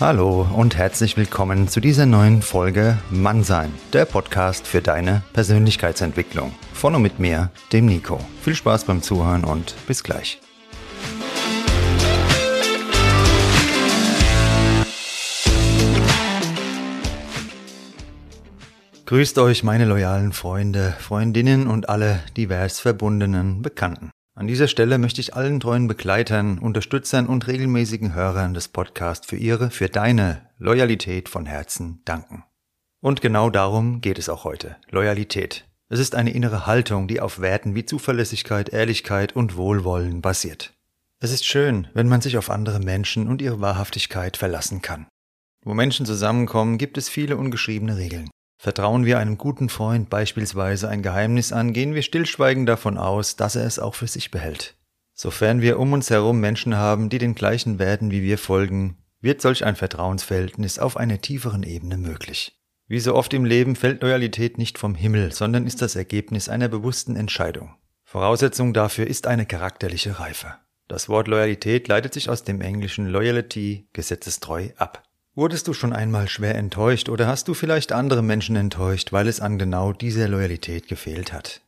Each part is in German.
Hallo und herzlich willkommen zu dieser neuen Folge Mannsein, der Podcast für deine Persönlichkeitsentwicklung. Von und mit mir, dem Nico. Viel Spaß beim Zuhören und bis gleich. Grüßt euch meine loyalen Freunde, Freundinnen und alle divers verbundenen Bekannten. An dieser Stelle möchte ich allen treuen Begleitern, Unterstützern und regelmäßigen Hörern des Podcasts für ihre, für deine Loyalität von Herzen danken. Und genau darum geht es auch heute. Loyalität. Es ist eine innere Haltung, die auf Werten wie Zuverlässigkeit, Ehrlichkeit und Wohlwollen basiert. Es ist schön, wenn man sich auf andere Menschen und ihre Wahrhaftigkeit verlassen kann. Wo Menschen zusammenkommen, gibt es viele ungeschriebene Regeln. Vertrauen wir einem guten Freund beispielsweise ein Geheimnis an, gehen wir stillschweigend davon aus, dass er es auch für sich behält. Sofern wir um uns herum Menschen haben, die den gleichen Werten wie wir folgen, wird solch ein Vertrauensverhältnis auf einer tieferen Ebene möglich. Wie so oft im Leben fällt Loyalität nicht vom Himmel, sondern ist das Ergebnis einer bewussten Entscheidung. Voraussetzung dafür ist eine charakterliche Reife. Das Wort Loyalität leitet sich aus dem englischen Loyalty, gesetzestreu, ab. Wurdest du schon einmal schwer enttäuscht oder hast du vielleicht andere Menschen enttäuscht, weil es an genau dieser Loyalität gefehlt hat?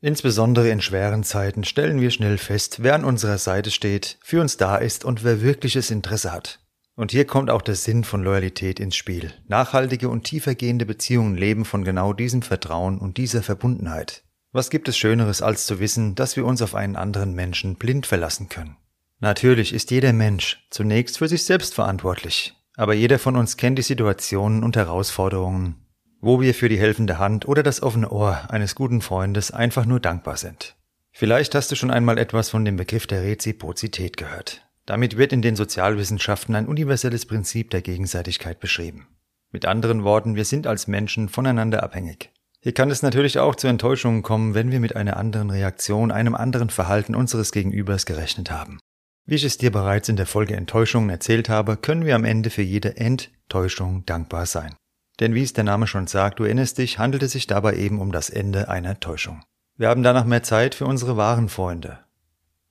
Insbesondere in schweren Zeiten stellen wir schnell fest, wer an unserer Seite steht, für uns da ist und wer wirkliches Interesse hat. Und hier kommt auch der Sinn von Loyalität ins Spiel. Nachhaltige und tiefergehende Beziehungen leben von genau diesem Vertrauen und dieser Verbundenheit. Was gibt es Schöneres, als zu wissen, dass wir uns auf einen anderen Menschen blind verlassen können? Natürlich ist jeder Mensch zunächst für sich selbst verantwortlich. Aber jeder von uns kennt die Situationen und Herausforderungen, wo wir für die helfende Hand oder das offene Ohr eines guten Freundes einfach nur dankbar sind. Vielleicht hast du schon einmal etwas von dem Begriff der Reziprozität gehört. Damit wird in den Sozialwissenschaften ein universelles Prinzip der Gegenseitigkeit beschrieben. Mit anderen Worten, wir sind als Menschen voneinander abhängig. Hier kann es natürlich auch zu Enttäuschungen kommen, wenn wir mit einer anderen Reaktion, einem anderen Verhalten unseres Gegenübers gerechnet haben. Wie ich es dir bereits in der Folge Enttäuschungen erzählt habe, können wir am Ende für jede Enttäuschung dankbar sein. Denn wie es der Name schon sagt, du erinnerst dich, handelt es sich dabei eben um das Ende einer Täuschung. Wir haben danach mehr Zeit für unsere wahren Freunde.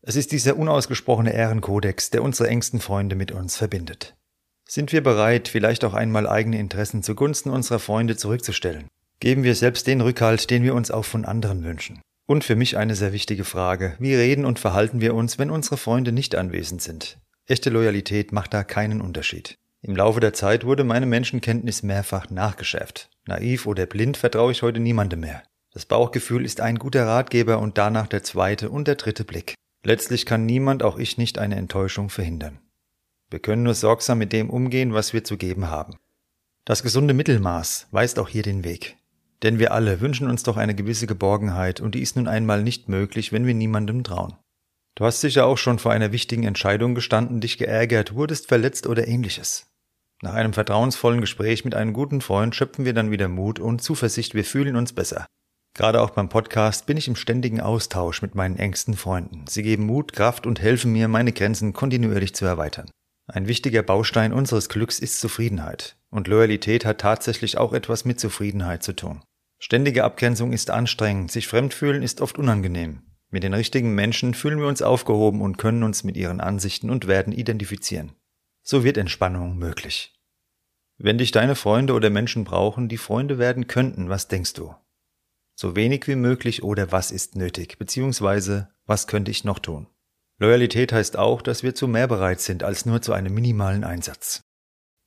Es ist dieser unausgesprochene Ehrenkodex, der unsere engsten Freunde mit uns verbindet. Sind wir bereit, vielleicht auch einmal eigene Interessen zugunsten unserer Freunde zurückzustellen? Geben wir selbst den Rückhalt, den wir uns auch von anderen wünschen? Und für mich eine sehr wichtige Frage. Wie reden und verhalten wir uns, wenn unsere Freunde nicht anwesend sind? Echte Loyalität macht da keinen Unterschied. Im Laufe der Zeit wurde meine Menschenkenntnis mehrfach nachgeschärft. Naiv oder blind vertraue ich heute niemandem mehr. Das Bauchgefühl ist ein guter Ratgeber und danach der zweite und der dritte Blick. Letztlich kann niemand, auch ich nicht, eine Enttäuschung verhindern. Wir können nur sorgsam mit dem umgehen, was wir zu geben haben. Das gesunde Mittelmaß weist auch hier den Weg. Denn wir alle wünschen uns doch eine gewisse Geborgenheit, und die ist nun einmal nicht möglich, wenn wir niemandem trauen. Du hast sicher auch schon vor einer wichtigen Entscheidung gestanden, dich geärgert, wurdest verletzt oder ähnliches. Nach einem vertrauensvollen Gespräch mit einem guten Freund schöpfen wir dann wieder Mut und Zuversicht, wir fühlen uns besser. Gerade auch beim Podcast bin ich im ständigen Austausch mit meinen engsten Freunden. Sie geben Mut, Kraft und helfen mir, meine Grenzen kontinuierlich zu erweitern. Ein wichtiger Baustein unseres Glücks ist Zufriedenheit. Und Loyalität hat tatsächlich auch etwas mit Zufriedenheit zu tun. Ständige Abgrenzung ist anstrengend, sich fremdfühlen ist oft unangenehm. Mit den richtigen Menschen fühlen wir uns aufgehoben und können uns mit ihren Ansichten und Werten identifizieren. So wird Entspannung möglich. Wenn dich deine Freunde oder Menschen brauchen, die Freunde werden könnten, was denkst du? So wenig wie möglich oder was ist nötig, beziehungsweise was könnte ich noch tun. Loyalität heißt auch, dass wir zu mehr bereit sind als nur zu einem minimalen Einsatz.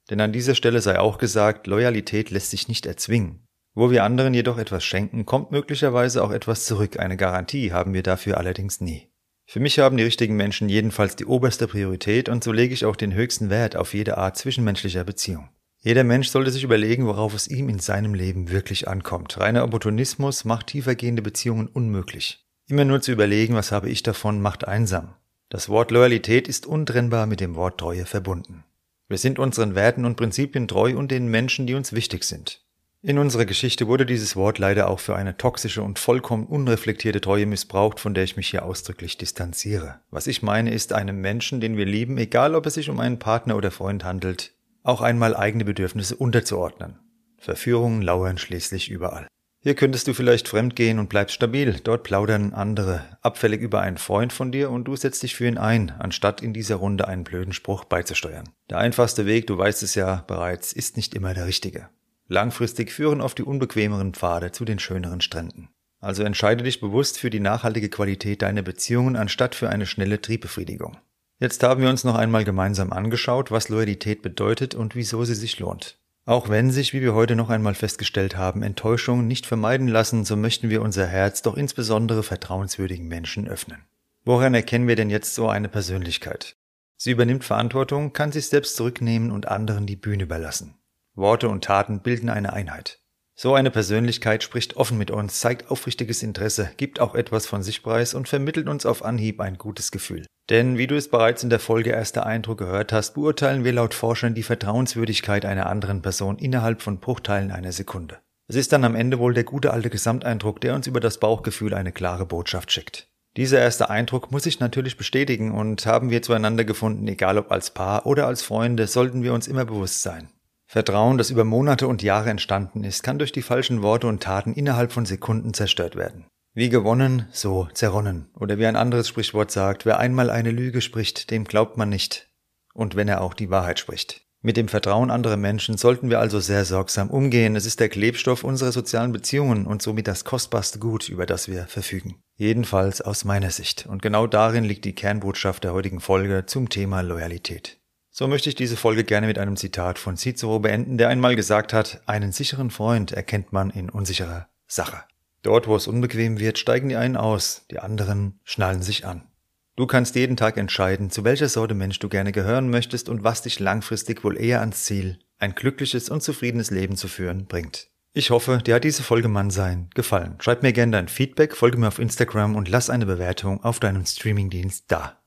Denn an dieser Stelle sei auch gesagt, Loyalität lässt sich nicht erzwingen. Wo wir anderen jedoch etwas schenken, kommt möglicherweise auch etwas zurück. Eine Garantie haben wir dafür allerdings nie. Für mich haben die richtigen Menschen jedenfalls die oberste Priorität und so lege ich auch den höchsten Wert auf jede Art zwischenmenschlicher Beziehung. Jeder Mensch sollte sich überlegen, worauf es ihm in seinem Leben wirklich ankommt. Reiner Opportunismus macht tiefergehende Beziehungen unmöglich. Immer nur zu überlegen, was habe ich davon, macht einsam. Das Wort Loyalität ist untrennbar mit dem Wort Treue verbunden. Wir sind unseren Werten und Prinzipien treu und den Menschen, die uns wichtig sind. In unserer Geschichte wurde dieses Wort leider auch für eine toxische und vollkommen unreflektierte Treue missbraucht, von der ich mich hier ausdrücklich distanziere. Was ich meine, ist einem Menschen, den wir lieben, egal ob es sich um einen Partner oder Freund handelt, auch einmal eigene Bedürfnisse unterzuordnen. Verführungen lauern schließlich überall. Hier könntest du vielleicht fremdgehen und bleibst stabil. Dort plaudern andere abfällig über einen Freund von dir und du setzt dich für ihn ein, anstatt in dieser Runde einen blöden Spruch beizusteuern. Der einfachste Weg, du weißt es ja bereits, ist nicht immer der richtige. Langfristig führen oft die unbequemeren Pfade zu den schöneren Stränden. Also entscheide dich bewusst für die nachhaltige Qualität deiner Beziehungen anstatt für eine schnelle Triebbefriedigung. Jetzt haben wir uns noch einmal gemeinsam angeschaut, was Loyalität bedeutet und wieso sie sich lohnt. Auch wenn sich, wie wir heute noch einmal festgestellt haben, Enttäuschungen nicht vermeiden lassen, so möchten wir unser Herz doch insbesondere vertrauenswürdigen Menschen öffnen. Woran erkennen wir denn jetzt so eine Persönlichkeit? Sie übernimmt Verantwortung, kann sich selbst zurücknehmen und anderen die Bühne überlassen. Worte und Taten bilden eine Einheit. So eine Persönlichkeit spricht offen mit uns, zeigt aufrichtiges Interesse, gibt auch etwas von sich preis und vermittelt uns auf Anhieb ein gutes Gefühl. Denn wie du es bereits in der Folge Erster Eindruck gehört hast, beurteilen wir laut Forschern die Vertrauenswürdigkeit einer anderen Person innerhalb von Bruchteilen einer Sekunde. Es ist dann am Ende wohl der gute alte Gesamteindruck, der uns über das Bauchgefühl eine klare Botschaft schickt. Dieser erste Eindruck muss sich natürlich bestätigen und haben wir zueinander gefunden, egal ob als Paar oder als Freunde, sollten wir uns immer bewusst sein. Vertrauen, das über Monate und Jahre entstanden ist, kann durch die falschen Worte und Taten innerhalb von Sekunden zerstört werden. Wie gewonnen, so zerronnen. Oder wie ein anderes Sprichwort sagt, wer einmal eine Lüge spricht, dem glaubt man nicht. Und wenn er auch die Wahrheit spricht. Mit dem Vertrauen anderer Menschen sollten wir also sehr sorgsam umgehen. Es ist der Klebstoff unserer sozialen Beziehungen und somit das kostbarste Gut, über das wir verfügen. Jedenfalls aus meiner Sicht. Und genau darin liegt die Kernbotschaft der heutigen Folge zum Thema Loyalität. So möchte ich diese Folge gerne mit einem Zitat von Cicero beenden, der einmal gesagt hat, einen sicheren Freund erkennt man in unsicherer Sache. Dort, wo es unbequem wird, steigen die einen aus, die anderen schnallen sich an. Du kannst jeden Tag entscheiden, zu welcher Sorte Mensch du gerne gehören möchtest und was dich langfristig wohl eher ans Ziel, ein glückliches und zufriedenes Leben zu führen, bringt. Ich hoffe, dir hat diese Folge Mannsein gefallen. Schreib mir gerne dein Feedback, folge mir auf Instagram und lass eine Bewertung auf deinem Streamingdienst da.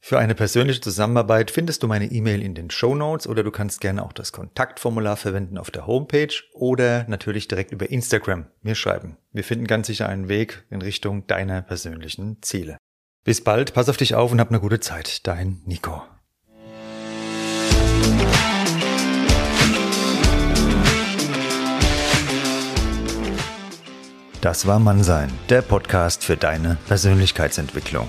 Für eine persönliche Zusammenarbeit findest du meine E-Mail in den Show Notes oder du kannst gerne auch das Kontaktformular verwenden auf der Homepage oder natürlich direkt über Instagram mir schreiben. Wir finden ganz sicher einen Weg in Richtung deiner persönlichen Ziele. Bis bald, pass auf dich auf und hab eine gute Zeit. Dein Nico. Das war Mannsein, der Podcast für deine Persönlichkeitsentwicklung.